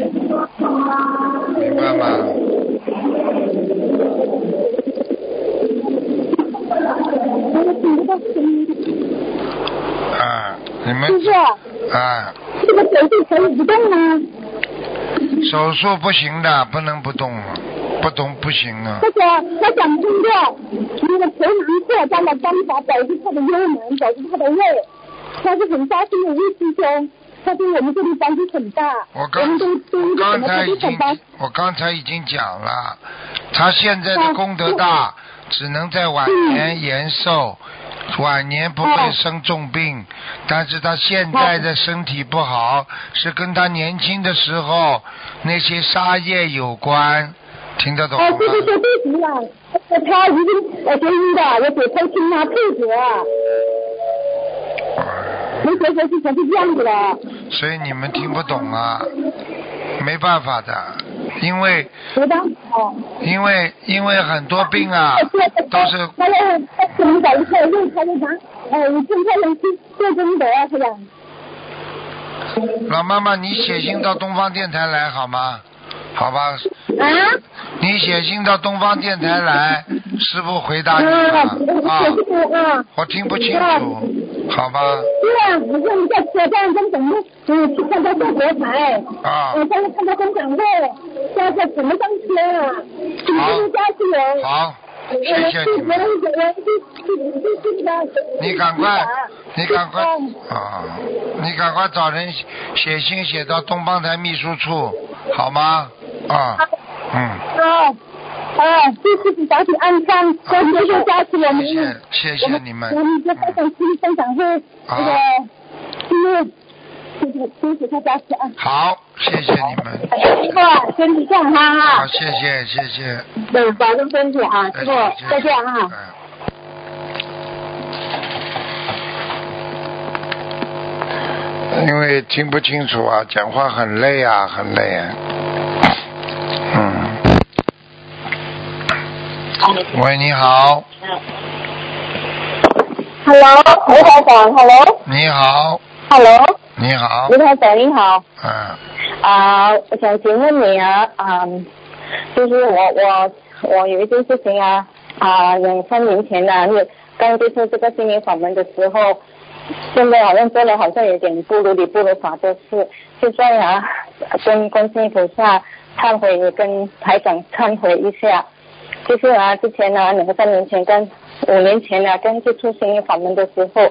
明白吗？啊，你们啊，这个手术可以不动吗？手术不行的，不能不动啊，不动不行啊。或者他想通过那个头囊扩张的方法保住他的幽门，保住他的胃，他是很发心的一师兄，他对我们这里帮助很大。我刚们都都我刚才已经？我刚才已经讲了，他现在的功德大，只能在晚年延寿，晚年不会生重病，但是他现在的身体不好，是跟他年轻的时候那些杀业有关，听得懂吗？是他已经呃的，我解剖清他配合，没是这样子的。所以你们听不懂啊，没办法的，因为。因为因为很多病啊都是他要他可能搞一块肉，他就拿呃，跟他人去做功德啊，是吧？老妈妈，你写信到东方电台来好吗？好吧，啊？你写信到东方电台来，师傅回答你啊，了啊，我听不清楚，好吧？对啊，我说你在车站跟怎么嗯去看他做佛台，啊。我，看他看他分享会，怎么上车啊？你不能加去人。好，谢谢你们，你赶快，你赶快啊，你赶快找人写信写到东方台秘书处，好吗？啊，嗯，好，啊，谢谢你早点安康，多多多加持我们。谢谢谢谢你们我们就分享新分享会那个，嗯，谢谢谢谢他加持啊。好，谢谢你们，师傅，身体健康好，啊！谢谢谢谢，对，保重身体啊，师傅，再见啊。嗯因为听不清楚啊，讲话很累啊，很累啊。喂，你好，Hello，卢台长，Hello。你好。Hello 你好，你好卢，台长你好。嗯，啊、我想请问你啊，啊、就是我我我有一件事情啊，啊、两三年前呢、啊，是刚接触这个心灵法门的时候，现在好像做了好像有点不如理不如法的事，现在啊，跟观世音菩萨忏悔，也跟台长忏悔一下，就是啊，之前呢，两个三年前跟五年前呢，跟接触心灵法门的时候，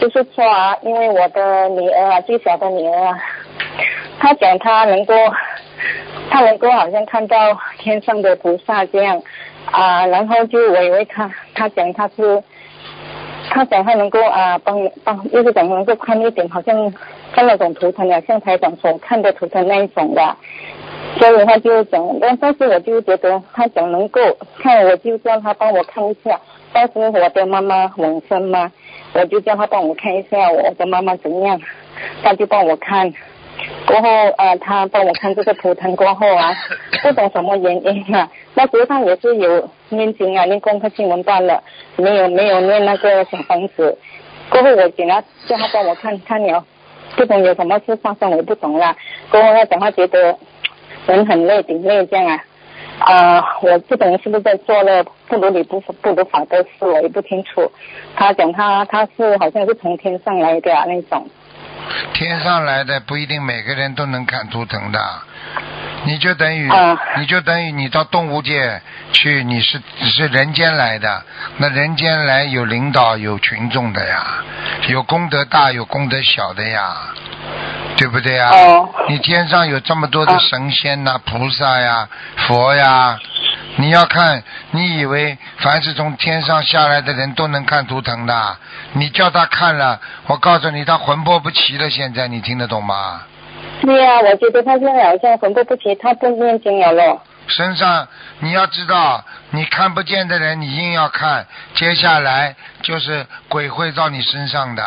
就是说啊，因为我的女儿啊，最小的女儿啊，她讲她能够，她能够好像看到天上的菩萨这样啊，然后就我以为她，她讲她是，她讲她能够啊帮帮，就是讲能够看一点，好像看那种图腾啊，像台长所看的图腾那一种的。所以他就讲，但但是我就觉得他讲能够看，我就叫他帮我看一下。当时我的妈妈往生嘛，我就叫他帮我看一下我的妈妈怎样，他就帮我看。过后啊，他帮我看这个图腾过后啊，不懂什么原因啊，那时候他也是有念经啊，念功课新闻断了，没有没有念那个小房子。过后我给他叫他帮我看看了，不懂有什么事发生，我不懂啦。过后他讲他觉得。人很累，顶累这样啊，呃，我不懂是不是在做了不如理不不如法的事，我也不清楚。他讲他他是好像是从天上来的那种。天上来的不一定每个人都能看图腾的，你就等于你就等于你到动物界去，你是只是人间来的，那人间来有领导有群众的呀，有功德大有功德小的呀。对不对呀？你天上有这么多的神仙呐、菩萨呀、佛呀，你要看，你以为凡是从天上下来的人都能看图腾的？你叫他看了，我告诉你，他魂魄不齐了。现在你听得懂吗？对呀，我觉得他现在好像魂魄不齐，他不念经了咯。身上你要知道，你看不见的人，你硬要看，接下来就是鬼会到你身上的。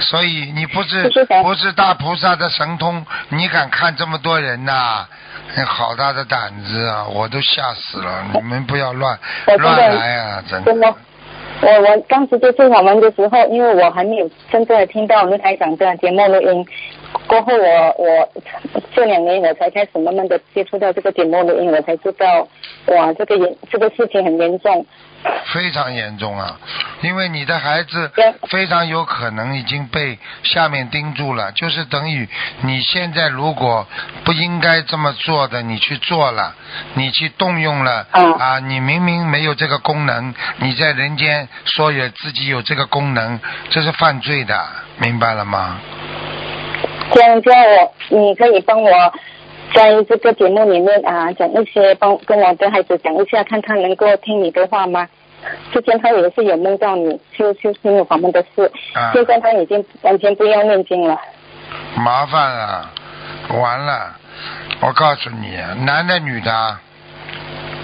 所以你不是不是大菩萨的神通，你敢看这么多人呐？你好大的胆子啊！我都吓死了！你们不要乱乱来啊！真的。我我当时接触我们的时候，因为我还没有真正的听到我们台长的节目录音。过后我我这两年我才开始慢慢的接触到这个节目录音，我才知道哇，这个严这个事情很严重。非常严重啊！因为你的孩子非常有可能已经被下面盯住了，就是等于你现在如果不应该这么做的，你去做了，你去动用了啊！你明明没有这个功能，你在人间说有自己有这个功能，这是犯罪的，明白了吗？这样这样，我你可以帮我在这个节目里面啊讲一些，帮跟我的孩子讲一下，看看能够听你的话吗？之前他也是有梦到你，修修心有法门的事，现在他已经完全不要念经了。麻烦了，完了！我告诉你，男的女的？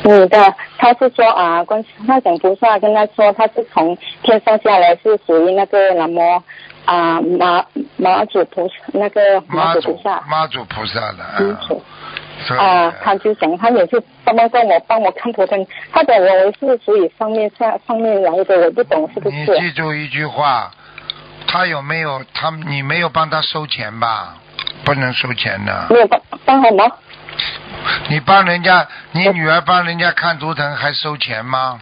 女的，他是说啊，观他讲菩萨跟他说，他是从天上下来，是属于那个南无啊马马祖菩萨那个马祖菩萨。马祖菩萨的。啊。啊，他就讲，他也是帮忙帮我帮我看图腾，他讲我是属于上面下上面来的，我不懂是不是？你记住一句话，他有没有他你没有帮他收钱吧？不能收钱的。没有帮帮什么？你帮人家，你女儿帮人家看图腾还收钱吗？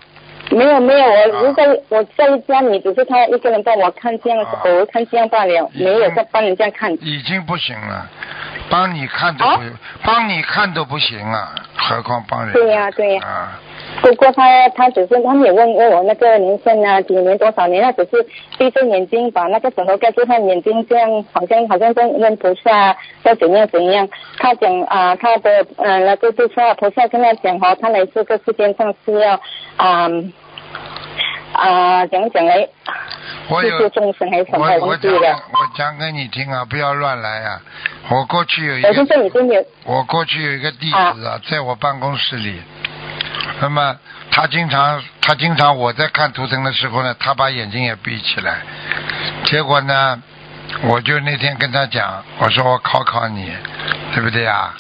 没有没有，我如果我在家里只是他一个人帮我看这样，偶尔看这样罢了，没有在帮人家看。已经不行了。帮你看都不，帮你看都不行了，何况帮人？对呀对呀。不过他他只是他也问问我那个年限啊，几年多少年？他只是闭着眼睛把那个枕头盖住他眼睛，这样好像好像在问菩萨要怎样怎样。他讲啊，他的呃那个菩萨菩萨跟他讲哈，他来这个世界上是要啊啊讲讲来。我有，我我讲我讲给你听啊，不要乱来啊！我过去有一个，我过去有一个弟子啊，在我办公室里，那么他经常他经常我在看图腾的时候呢，他把眼睛也闭起来，结果呢，我就那天跟他讲，我说我考考你，对不对啊？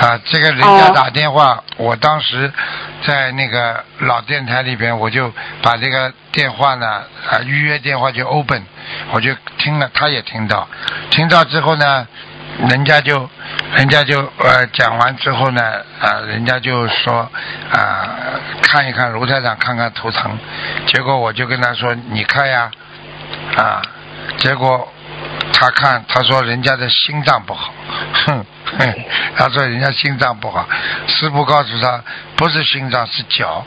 啊，这个人家打电话，我当时在那个老电台里边，我就把这个电话呢，啊，预约电话就 open，我就听了，他也听到，听到之后呢，人家就，人家就呃讲完之后呢，啊，人家就说啊，看一看卢台长，看看图腾，结果我就跟他说，你看呀，啊，结果他看，他说人家的心脏不好，哼。他说人家心脏不好，师傅告诉他不是心脏是脚。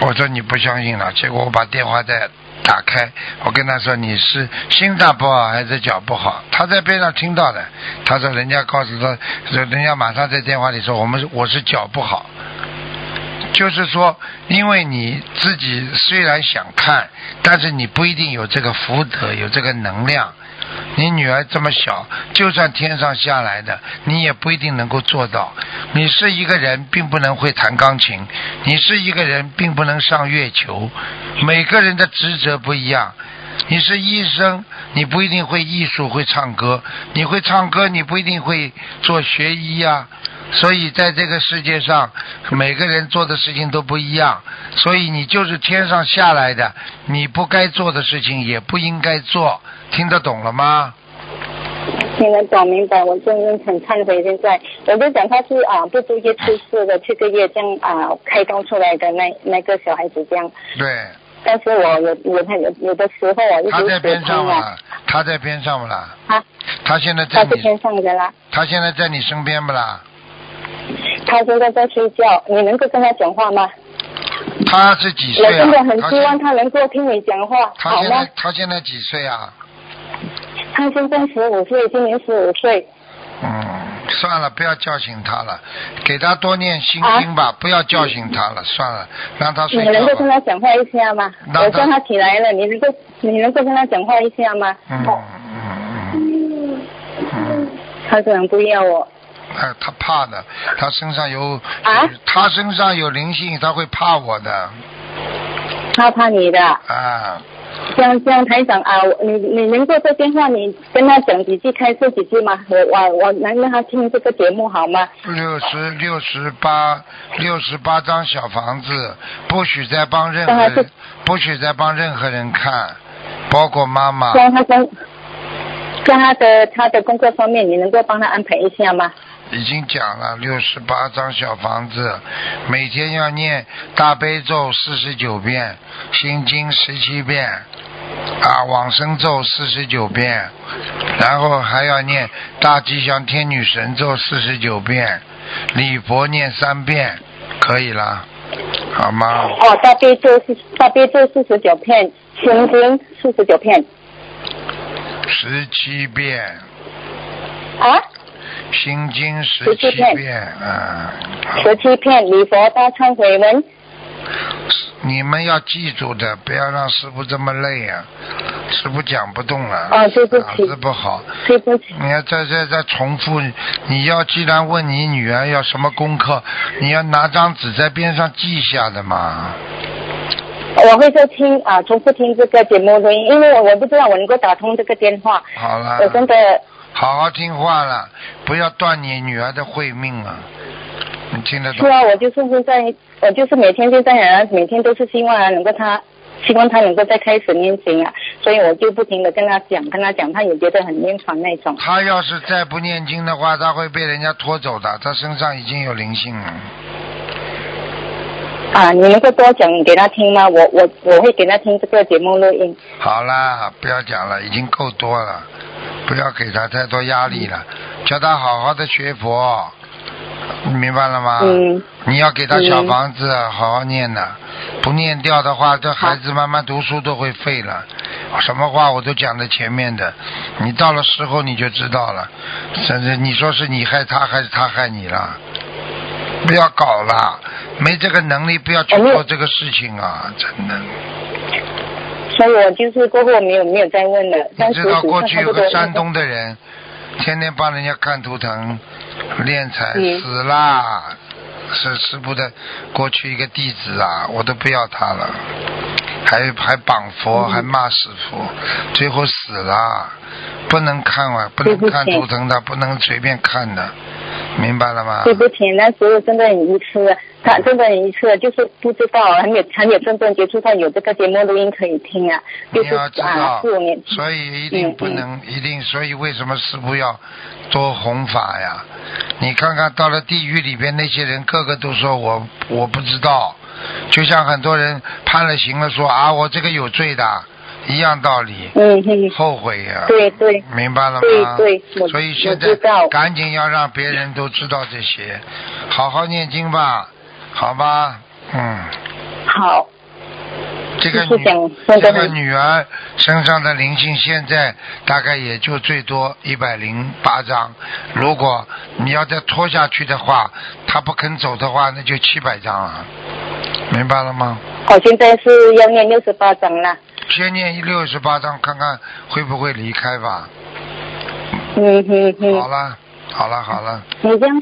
我说你不相信了，结果我把电话再打开，我跟他说你是心脏不好还是脚不好？他在边上听到的，他说人家告诉他，人家马上在电话里说我们我是脚不好。就是说，因为你自己虽然想看，但是你不一定有这个福德，有这个能量。你女儿这么小，就算天上下来的，你也不一定能够做到。你是一个人，并不能会弹钢琴；你是一个人，并不能上月球。每个人的职责不一样。你是医生，你不一定会艺术，会唱歌；你会唱歌，你不一定会做学医呀。所以在这个世界上，每个人做的事情都不一样。所以你就是天上下来的，你不该做的事情也不应该做。听得懂了吗？听得懂，明白。我真的很忏悔。现在我就讲他是啊，不注意出事的，这个月这样啊开刀出来的那那个小孩子这样。对。但是我有有他有有的时候我就他在边上了，他在边上不啦？啊他现在在他是边上的啦。他现在在你身边不啦？他现在在睡觉，你能够跟他讲话吗？他是几岁啊？我真的很希望他能够听你讲话，好吗？他现在几岁啊？他现在十五岁，今年十五岁。嗯，算了，不要叫醒他了，给他多念心经吧，不要叫醒他了，算了，让他睡觉。你能够跟他讲话一下吗？我叫他起来了，你能够你能够跟他讲话一下吗？嗯嗯嗯嗯。他可能不要我。哎，他怕的，他身上有啊，他身上有灵性，他会怕我的。他怕你的。啊。这样这样，台长啊，你你能够在电话你跟他讲几句，开示几句吗？我我我能让他听这个节目好吗？六十六十八六十八张小房子，不许再帮任何人，不许再帮任何人看，包括妈妈。让他跟。在他的他的工作方面，你能够帮他安排一下吗？已经讲了六十八张小房子，每天要念大悲咒四十九遍，心经十七遍，啊往生咒四十九遍，然后还要念大吉祥天女神咒四十九遍，礼佛念三遍，可以啦，好吗？哦，大悲咒是大悲咒四十九片，心经四十九片。十七遍。啊？心经十七遍，啊。十七片礼佛大忏悔文。你们要记住的，不要让师傅这么累啊！师傅讲不动了。啊，对不起。脑子不好。对不起。你要再再再重复，你要既然问你女儿要什么功课，你要拿张纸在边上记下的嘛。我会再听啊，重复听这个节目的，因为我我不知道我能够打通这个电话。好了。我真的。好好听话了，不要断你女儿的慧命啊！你听得懂？是啊，我就是现在，我就是每天就这样，每天都是希望啊，能够她，希望她能够再开始念经啊，所以我就不停的跟她讲，跟她讲，她也觉得很厌烦那种。她要是再不念经的话，她会被人家拖走的，她身上已经有灵性了。啊，你能够多讲给他听吗？我我我会给他听这个节目录音。好啦，不要讲了，已经够多了，不要给他太多压力了，叫他好好的学佛，你明白了吗？嗯。你要给他小房子，好好念的，不念掉的话，这孩子慢慢读书都会废了。什么话我都讲在前面的，你到了时候你就知道了，甚至你说是你害他还是他害你了？不要搞了，没这个能力，不要去做这个事情啊！真的。所以我就是过后没有没有再问了。你知道过去有个山东的人，天天帮人家看图腾、练财，死啦！是师傅的过去一个弟子啊，我都不要他了，还还绑佛，还骂师傅，最后死了，不能看啊，不能看图腾的，不能随便看的。明白了吗？对不起，那时候真的很愚痴，他真的一次，就是不知道，还没有还没有真正接触到有这个节目录音可以听啊，就是啊，四五年，所以一定不能，一定，所以为什么师傅要多弘法呀？你看看到了地狱里边那些人，个个都说我我不知道，就像很多人判了刑了，说啊我这个有罪的，一样道理，嗯嗯，后悔呀、对对。明白了吗？对对所以现在赶紧要让别人都知道这些，好好念经吧，好吧？嗯，好，这个女这个女儿身上的灵性现在大概也就最多一百零八张，如果你要再拖下去的话，她不肯走的话，那就七百张了，明白了吗？我现在是要念六十八张了。先念六十八张，看看会不会离开吧。嗯嗯嗯好，了，好了，好了，你这样，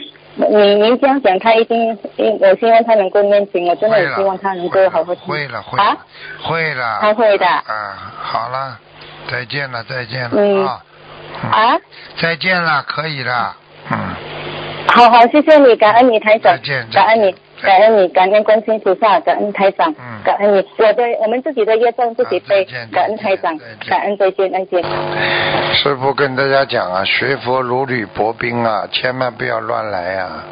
你您这样讲，他一定，我希望他能够念经，我真的希望他能够好好听。会了，会啊？了，会了。他会的。啊，好了，再见了，再见了嗯。啊。嗯。啊，再见了，可以了，嗯，好好，谢谢你，感恩你台长，再见。感恩你，感恩你，感恩观世音菩萨，感恩台长嗯，感恩你，我的我们自己的业障自己背感恩台长，感恩再见，再见。师傅跟大家讲啊，学佛如履薄冰啊，千万不要乱来啊！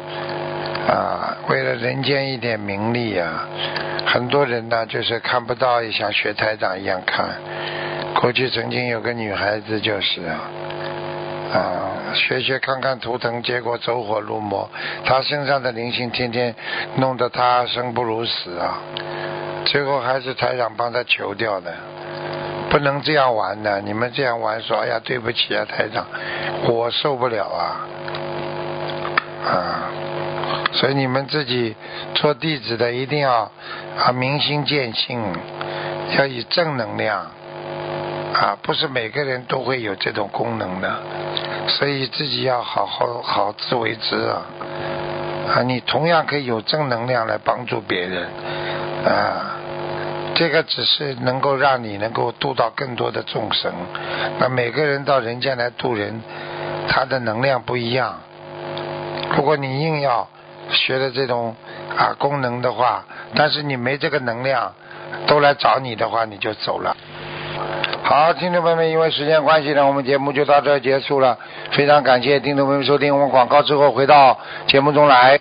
啊，为了人间一点名利啊，很多人呢就是看不到，也像学台长一样看。过去曾经有个女孩子就是啊，啊，学学看看图腾，结果走火入魔，他身上的灵性天天弄得他生不如死啊，最后还是台长帮他求掉的。不能这样玩的，你们这样玩说，哎呀，对不起啊，台长，我受不了啊，啊，所以你们自己做弟子的一定要啊明心见性，要以正能量。啊，不是每个人都会有这种功能的，所以自己要好好好自为之啊，啊，你同样可以有正能量来帮助别人啊。这个只是能够让你能够度到更多的众生。那每个人到人间来度人，他的能量不一样。如果你硬要学的这种啊功能的话，但是你没这个能量，都来找你的话，你就走了。好，听众朋友们，因为时间关系呢，我们节目就到这结束了。非常感谢听众朋友们收听，我们广告之后回到节目中来。